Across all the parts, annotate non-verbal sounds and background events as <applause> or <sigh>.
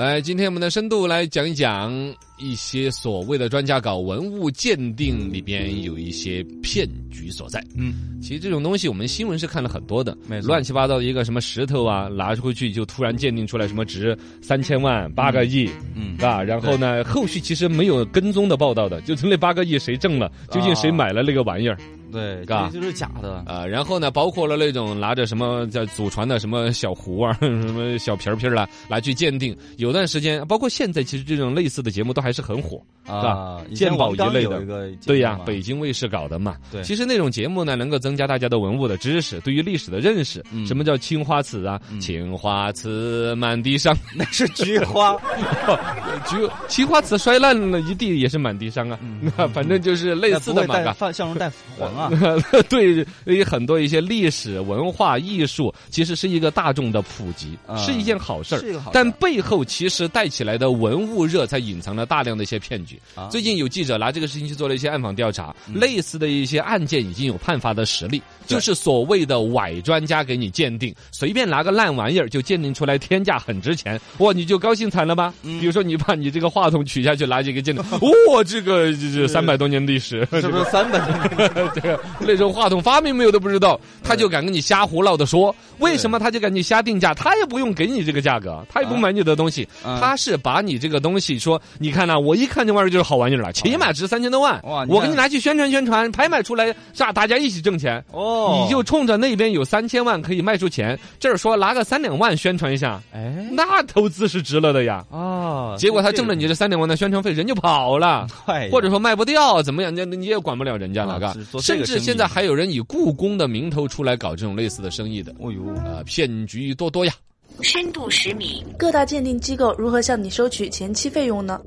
来，今天我们的深度来讲一讲一些所谓的专家搞文物鉴定里边有一些骗局所在。嗯，其实这种东西我们新闻是看了很多的，乱七八糟的一个什么石头啊，拿出去就突然鉴定出来什么值三千万、八个亿，嗯。啊，然后呢，后续其实没有跟踪的报道的，就是那八个亿谁挣了，究竟谁买了那个玩意儿。对，嘎这就是假的。啊，然后呢，包括了那种拿着什么叫祖传的什么小壶啊、<laughs> 什么小瓶瓶儿啦，来去鉴定。有段时间，包括现在，其实这种类似的节目都还是很火，是吧啊，？鉴宝一类的对呀北京卫视搞的嘛。对其实那种节目呢，能够增加大家的文物的知识，对于历史的认识。嗯什么叫青花瓷啊？青花瓷满地伤，<laughs> 那是菊花，<laughs> 菊青花瓷摔烂了一地也是满地伤啊。反正就是类似的嘛，会带放向容带黄啊。<laughs> 对于很多一些历史文化艺术，其实是一个大众的普及，啊是一件好事儿。是一个好事但背后其实带起来的文物热，才隐藏了大量的一些骗局。啊最近有记者拿这个事情去做了一些暗访调查，类似的一些案件已经有判罚的实例，对就是所谓的伪专家给你鉴定，随便拿个烂玩意儿就鉴定出来天价很值钱，哇，你就高兴惨了吧？比如说你把你这个话筒取下去，拿几个鉴定，<laughs> 哇，这个这这三百多年历史，是不是三百？<laughs> 这个 <laughs> 那种话筒发明没有都不知道，他就敢跟你瞎胡闹的说，为什么他就敢你瞎定价？他也不用给你这个价格，他也不买你的东西，啊他是把你这个东西说，你看呐、我一看这玩意儿就是好玩意儿了，起码值三千多万，我给你拿去宣传宣传，拍卖出来，是？大家一起挣钱。哦，你就冲着那边有三千万可以卖出钱，这儿说拿个三两万宣传一下，哎那投资是值了的呀。啊，结果他挣了你这三两万的宣传费，人就跑了。或者说卖不掉，怎么样？那你也管不了人家了，是至现在还有人以故宫的名头出来搞这种类似的生意的，哦呦，呃，骗局多多呀。深度十米，各大鉴定机构如何向你收取前期费用呢？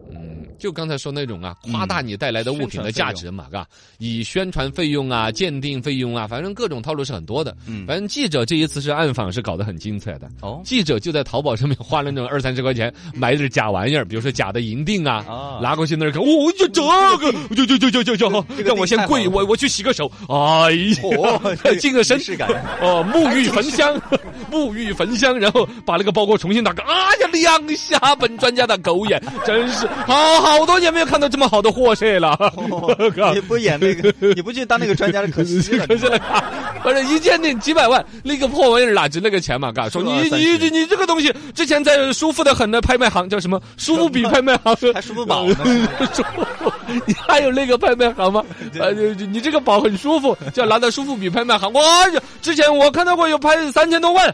嗯，就刚才说那种啊，夸大你带来的物品的价值嘛，嘎，以宣传费用啊、鉴定费用啊，反正各种套路是很多的。嗯。反正记者这一次是暗访，是搞得很精彩的。哦。记者就在淘宝上面花了那种二三十块钱买点假玩意儿，比如说假的银锭啊，哦拿过去那儿看，哦，就这个，就就就就就就，让我先跪，我我去洗个手，哎呀哦，净个 <laughs> 身感。哦，沐浴焚香，<laughs> 沐浴焚香，然后把那个包裹重新打开，哎呀，亮瞎本专家的狗眼，真是好好多年没有看到这么好的货色了，<laughs> 你不演那个，<laughs> 你不去当那个专家的可惜了。<laughs> 可是了，反正一鉴定几百万，那个破玩意儿哪值那个钱嘛？嘎，说你你你你这个东西之前在舒服的很的拍卖行叫什么舒服比拍卖行，还舒服宝呢舒服，你还有那个拍卖行吗？呃，你你这个宝很舒服，叫拿到舒服比拍卖行。哇，之前我看到过有拍三千多万，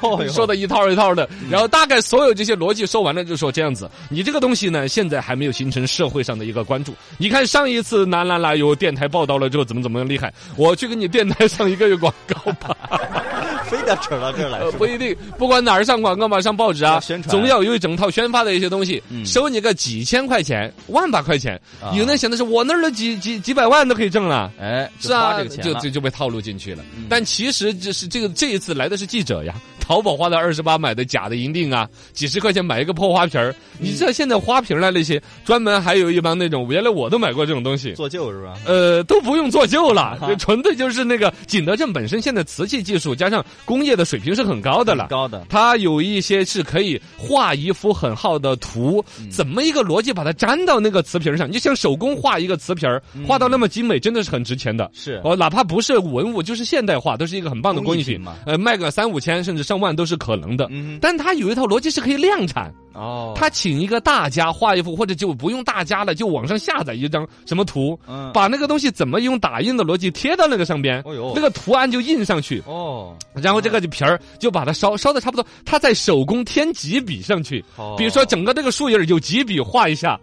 哦说的一套一套的。然后大概所有这些逻辑说完了，就说这样子，你这个东西呢，现在还没有形成社会上的一个关注。你看上一次哪哪哪有电台报道了之后，怎么怎么厉害，我去给你电台上一个月广告吧。<laughs> 非得扯到这儿来呃，不一定，不管哪儿上广告嘛，上报纸啊宣，传总要有一整套宣发的一些东西，嗯收你个几千块钱、万把块钱。啊有人想的是，我那儿的几几几百万都可以挣了。哎，是啊，这个钱了嗯就就就被套路进去了。但其实这是这个这一次来的是记者呀，淘宝花的二十八买的假的银锭啊，几十块钱买一个破花瓶儿。嗯你知道现在花瓶儿啊那些，专门还有一帮那种，原来我都买过这种东西。做旧是吧？呃，都不用做旧了，就纯粹就是那个景德镇本身现在瓷器技术加上工业的水平是很高的了。高的，它有一些是可以画一幅很好的图，嗯怎么一个逻辑把它粘到那个瓷瓶上？你就像手工画一个瓷瓶儿，画到那么精美，真的是很值钱的。嗯是哦，哪怕不是文物，就是现代化，都是一个很棒的工艺品工艺品嘛呃，卖个三五千甚至上万都是可能的。嗯但他有一套逻辑是可以量产。哦，他请一个大家画一幅，或者就不用大家了，就网上下载一张什么图，嗯。把那个东西怎么用打印的逻辑贴到那个上边，那个图案就印上去。哦，然后这个皮儿就把它烧烧的差不多，他再手工添几笔上去，哦。比如说整个这个树叶儿有几笔画一下，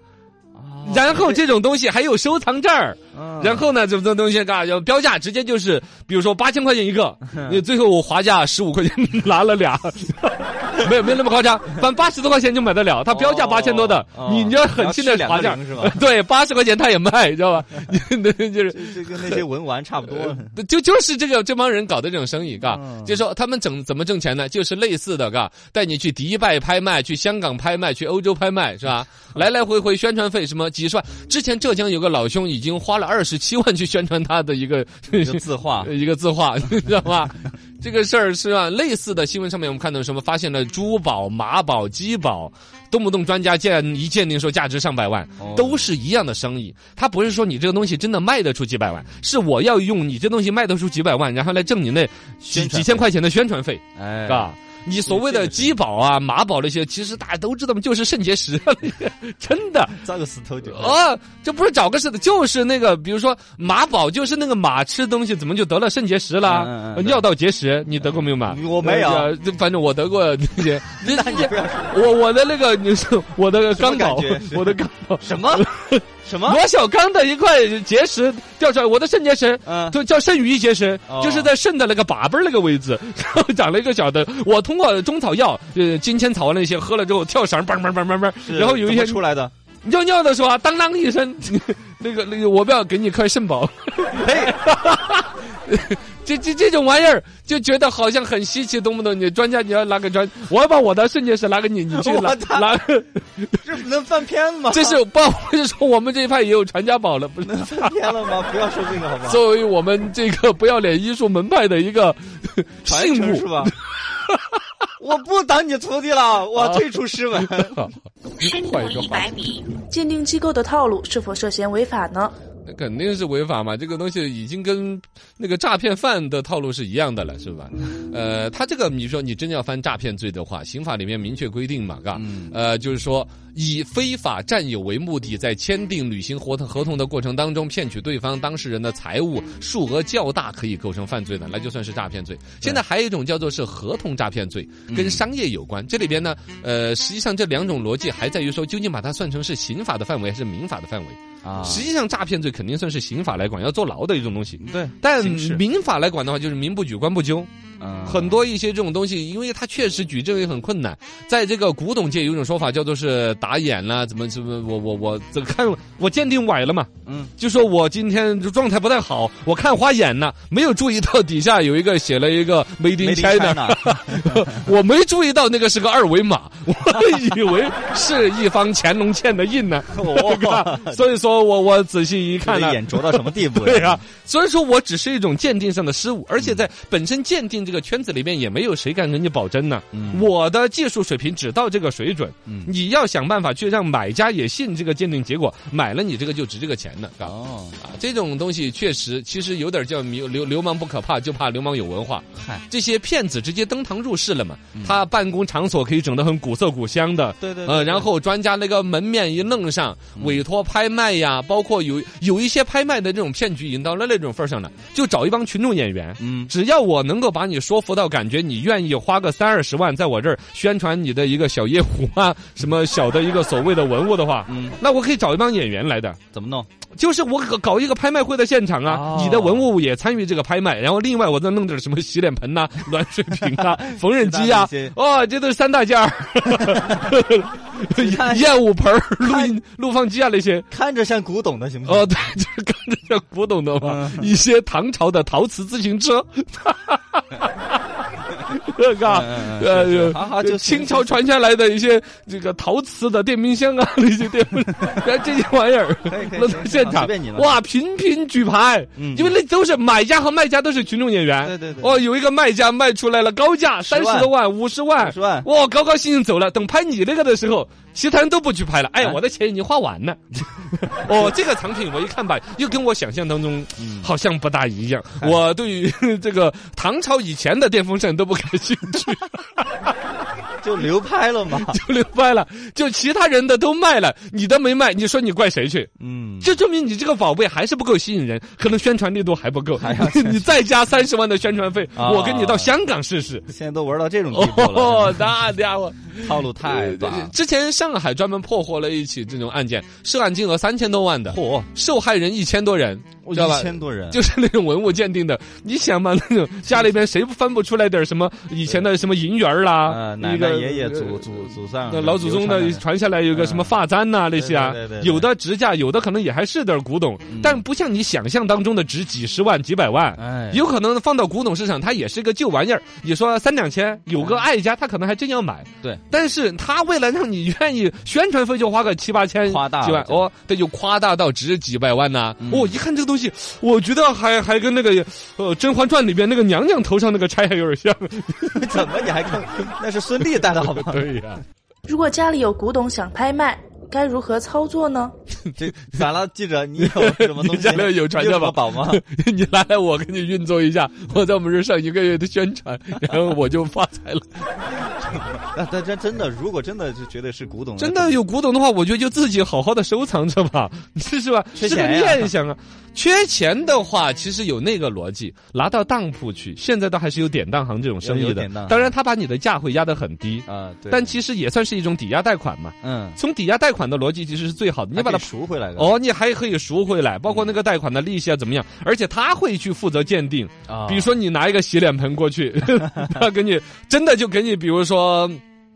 然后这种东西还有收藏证儿，嗯。然后呢，这这东西嘎要标价直接就是，比如说八千块钱一个，<laughs> 你最后我划价十五块钱拿了俩，<laughs> 没有没有那么夸张，反正八十多块钱就买得了，它标价八千多的，哦你你要狠心的划价是吧对，八十块钱他也卖，你知道吧？<laughs> 那就是这这跟那些文玩差不多。就就是这个这帮人搞的这种生意，嘎，嗯就说他们整怎么挣钱呢？就是类似的，嘎，带你去迪拜拍卖，去香港拍卖，去欧洲拍卖，是吧？来来回回宣传费什么几十万。之前浙江有个老兄已经花了二十七万去宣传他的一个一个字画，<laughs> 一个字画，你知道吧？这个事儿是啊？类似的新闻上面我们看到什么？发现了珠宝、马宝、鸡宝，动不动专家鉴一鉴定说价值上百万，哦都是一样的生意。他不是说你这个东西真的卖得出几百万，是我要用你这东西卖得出几百万，然后来挣你那几几千块钱的宣传费，哎，嘎。你所谓的鸡宝啊、马宝那些，其实大家都知道嘛，就是肾结石，真的。<laughs> 找个石头就好。哦，这不是找个事的，就是那个，比如说马宝，就是那个马吃东西怎么就得了肾结石啦、嗯嗯嗯尿道结石，你得过没有嘛？我没有反正我得过那些。<laughs> 那你不要说我我的那个你说我的什么肛宝，我的肛宝，什么什么？罗小刚的一块结石掉出来，我的肾结石。嗯，就叫肾盂结石，哦就是在肾的那个把背儿那个位置，<laughs> 然后长了一个小的。我通过中草药，呃，金钱草啊那些喝了之后跳绳，嘣嘣嘣嘣嘣，然后有一天出来的，尿尿的时候啊，当当一声，那个那个，我不要给你块肾宝，嘿，<laughs> 这这这种玩意儿就觉得好像很稀奇，懂不懂？你专家你要拿个专，我要把我的肾结石拿给你，你去拿拿。<laughs> 这不能翻篇吗？这是不好意思说我们这一派也有传家宝了，不是？<laughs> 翻篇了吗？不要说这个好吗？作为我们这个不要脸医术门派的一个传信物，是吧？<laughs> 我不当你徒弟了，我退出师门。深度一百米，鉴定机构的套路是否涉嫌违法呢？那肯定是违法嘛！这个东西已经跟那个诈骗犯的套路是一样的了，是吧？呃，他这个你说你真要犯诈骗罪的话，刑法里面明确规定嘛，嘎，嗯呃，就是说以非法占有为目的，在签订履行合同合同的过程当中，骗取对方当事人的财物数额较大，可以构成犯罪的，那就算是诈骗罪。现在还有一种叫做是合同诈骗罪，跟商业有关。这里边呢，呃，实际上这两种逻辑还在于说，究竟把它算成是刑法的范围还是民法的范围？啊实际上，诈骗罪肯定算是刑法来管，要坐牢的一种东西。对，但民法来管的话，就是民不举，官不究。嗯。很多一些这种东西，因为它确实举证也很困难。在这个古董界有一种说法叫做是打眼啦，怎么怎么，我我我这个看我鉴定崴了嘛，嗯，就说我今天状态不太好，我看花眼了，没有注意到底下有一个写了一个 Made in China，China <laughs> 我没注意到那个是个二维码，我以为是一方乾隆欠的印呢，哦。<laughs> 所以说我我仔细一看眼拙到什么地步？<laughs> 对啊，所以说我只是一种鉴定上的失误，而且在本身鉴定这个圈子里面也没有谁敢跟你保真呢。嗯我的技术水平只到这个水准，嗯你要想办法去让买家也信这个鉴定结果，买了你这个就值这个钱了，啊。哦，啊，这种东西确实，其实有点叫流流流氓不可怕，就怕流氓有文化。嗨，这些骗子直接登堂入室了嘛，嗯他办公场所可以整得很古色古香的，呃，对对对对然后专家那个门面一弄上，委托拍卖呀，包括有有一些拍卖的这种骗局已经到了那种份儿上了，就找一帮群众演员。嗯，只要我能够把你说服到，感觉你愿意花个三二十万在我这儿宣传你的一个小夜壶啊，什么小的一个所谓的文物的话，嗯，那我可以找一帮演员来的。怎么弄？就是我搞搞一个拍卖会的现场啊，哦。你的文物也参与这个拍卖，然后另外我再弄点什么洗脸盆呐、<laughs> 暖水瓶啊、<laughs> 缝纫机啊哦，这都是三大件儿，他燕舞盆、录音录放机啊那些。看着像古董的，行不行？哦，<laughs> 对，就是看着像古董的嘛，嗯。一些唐朝的陶瓷自行车，这个嗯嗯嗯 <laughs> 是吧呃好好就清朝传下来的一些这个陶瓷的电冰箱啊，<laughs> 那些电这些玩意儿可以可以弄到现场哇，频频举牌，嗯因为那都是买家和卖家都是群众演员，对对对哦，有一个卖家卖出来了高价三十多万、五十万、50万哇，高高兴兴走了。等拍你那个的时候，其他人都不去拍了。哎，哎我的钱已经花完了。<laughs> 哦，这个藏品我一看吧，又跟我想象当中嗯好像不大一样。哎我对于这个唐朝以前的电风扇都不感兴趣，<laughs> <laughs> 就流拍了嘛。<laughs> 就流拍了。就其他人的都卖了，你的没卖，你说你怪谁去？嗯，这证明你这个宝贝还是不够吸引人，可能宣传力度还不够。<laughs> 你再加三十万的宣传费，啊我跟你到香港试试。现在都玩到这种地步了，哦，那家伙，套路太大。之前上海专门破获了一起这种案件，涉案金额三千多万的，嚯，受害人一千多人，知道吧？一千多人，就是那种文物鉴定的，你想嘛，那种家里边谁翻不出来点什么以前的什么银元儿啦呃，，奶一个奶爷爷呃祖祖祖上那老祖宗的传传下来有个什么发簪呐、那些啊有的值价，有的可能也还是点古董，但不像你想象当中的值几十万、几百万。哎，有可能放到古董市场，它也是个旧玩意儿。你说三两千，有个爱家，他可能还真要买。对，但是他为了让你愿意，宣传费就花个七八千、夸大几万哦，这就夸大到值几百万呐、嗯。哦，一看这个东西，我觉得还还跟那个呃《甄嬛传》里边那个娘娘头上那个钗还有点像。<laughs> 怎么你还看？那是孙俪戴的好吗？<laughs> 对呀、如果家里有古董想拍卖，该如何操作呢？<laughs> 这咋了，记者？你有什么东西？你家里有传家宝宝吗？你来来，我给你运作一下，我在我们这上一个月的宣传，然后我就发财了。那但真真的，如果真的就觉得是古董，真的有古董的话，我觉得就自己好好的收藏着吧，是是吧？是个念想啊。缺钱的话，其实有那个逻辑，拿到当铺去，现在都还是有典当行这种生意的当。当然，他把你的价会压得很低，啊，对，但其实也算是一种抵押贷款嘛。嗯，从抵押贷款的逻辑其实是最好的，你把它赎回来的哦，你还可以赎回来，包括那个贷款的利息啊怎么样，而且他会去负责鉴定。啊比如说你拿一个洗脸盆过去，<laughs> 他给你真的就给你，比如说。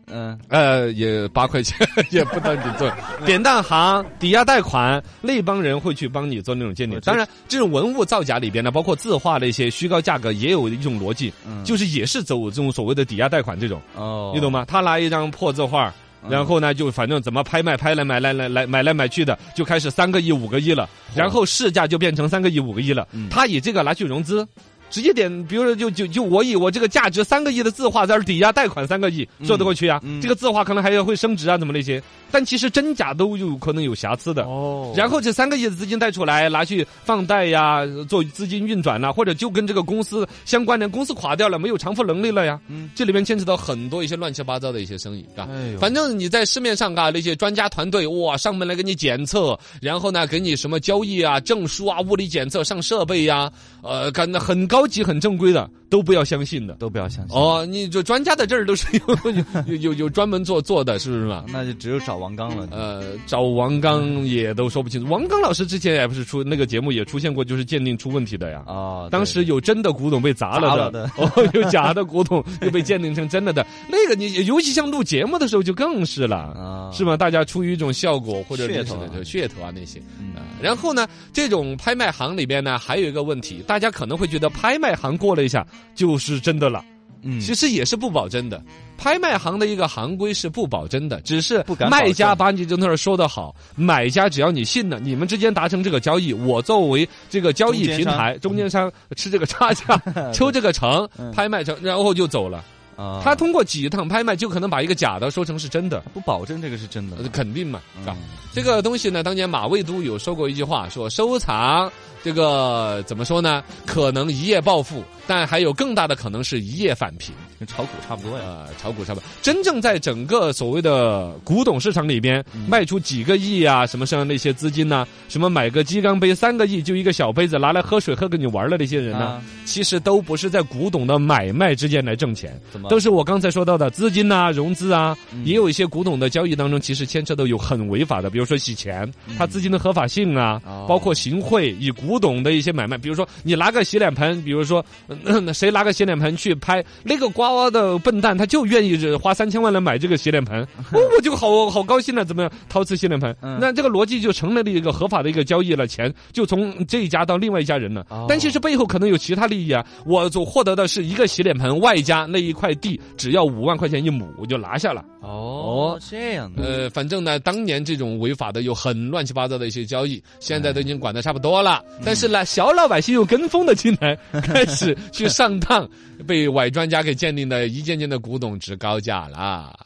嗯呃，也八块钱，<laughs> 也不当你做典当行、抵押贷款，那帮人会去帮你做那种鉴定当然，这种文物造假里边呢，包括字画的一些虚高价格，也有一种逻辑，嗯，就是也是走这种所谓的抵押贷款这种，哦，你懂吗？他拿一张破字画。嗯然后呢，就反正怎么拍卖，拍来买来来来买来买去的，就开始三个亿、五个亿了，然后市价就变成三个亿、五个亿了。嗯他以这个拿去融资，直接点，比如说就就就我以我这个价值三个亿的字画在这儿抵押贷款三个亿，说得过去啊？嗯这个字画可能还要会升值啊，怎么那些？但其实真假都有可能有瑕疵的。哦，然后这三个亿的资金贷出来，拿去放贷呀，做资金运转呐，或者就跟这个公司相关联，公司垮掉了，没有偿付能力了呀。嗯这里面牵扯到很多一些乱七八糟的一些生意啊。哎反正你在市面上啊，那些专家团队哇上门来给你检测，然后呢给你什么交易啊、证书啊、物理检测、上设备呀、呃，干的很高级、很正规的，都不要相信的。都不要相信，哦，你就专家在这儿都是有 <laughs> 有有有有专门做做的，是不是嘛？<laughs> 那就只有找王刚了。呃，找王刚也都说不清楚。王刚老师之前也不是出那个节目也出现过，就是鉴定出问题的呀。哦，当时有真的古董被砸了的，砸了的 <laughs> 哦，有假的古董又被鉴定成真的的。那个你尤其像录节目的时候就更是了，啊，是吗？大家出于一种效果或者噱头噱头啊那些。嗯啊，然后呢，这种拍卖行里边呢，还有一个问题，大家可能会觉得拍卖行过了一下就是真的了，嗯，其实也是不保真的。拍卖行的一个行规是不保真的，只是卖家把你这那儿说的好，买家只要你信了，你们之间达成这个交易，我作为这个交易平台中间商吃这个差价，<laughs> 抽这个成嗯，拍卖成，然后就走了。啊，他通过几趟拍卖，就可能把一个假的说成是真的，不保证这个是真的。呃，肯定嘛，是吧？嗯。这个东西呢，当年马未都有说过一句话，说收藏这个怎么说呢？可能一夜暴富，但还有更大的可能是一夜返贫。跟炒股差不多呀。呃，炒股差不多。真正在整个所谓的古董市场里边，嗯卖出几个亿啊，什么像那些资金呐、什么买个鸡缸杯三个亿就一个小杯子拿来喝水喝给你玩儿的那些人呢、啊其实都不是在古董的买卖之间来挣钱，怎么都是我刚才说到的资金呐、融资啊，嗯也有一些古董的交易当中，其实牵扯到有很违法的，比如说洗钱，它资金的合法性啊，包括行贿，以古董的一些买卖，比如说你拿个洗脸盆，比如说、呃 <clears throat> 谁拿个洗脸盆去拍，那个瓜娃的笨蛋他就愿意是花三千万来买这个洗脸盆，<laughs> 哦，我就好好高兴了，怎么样？陶瓷洗脸盆，嗯那这个逻辑就成了一个合法的一个交易了，钱就从这一家到另外一家人了。哦但其实背后可能有其他利益啊，我所获得的是一个洗脸盆，外加那一块地，只要五万块钱一亩，我就拿下了。哦，这样的，呃，反正呢，当年这种违法的有很乱七八糟的一些交易，现在都已经管得差不多了。但是呢，小老百姓又跟风的进来，<laughs> 开始去上当，被伪专家给鉴定的一件件的古董值高价了。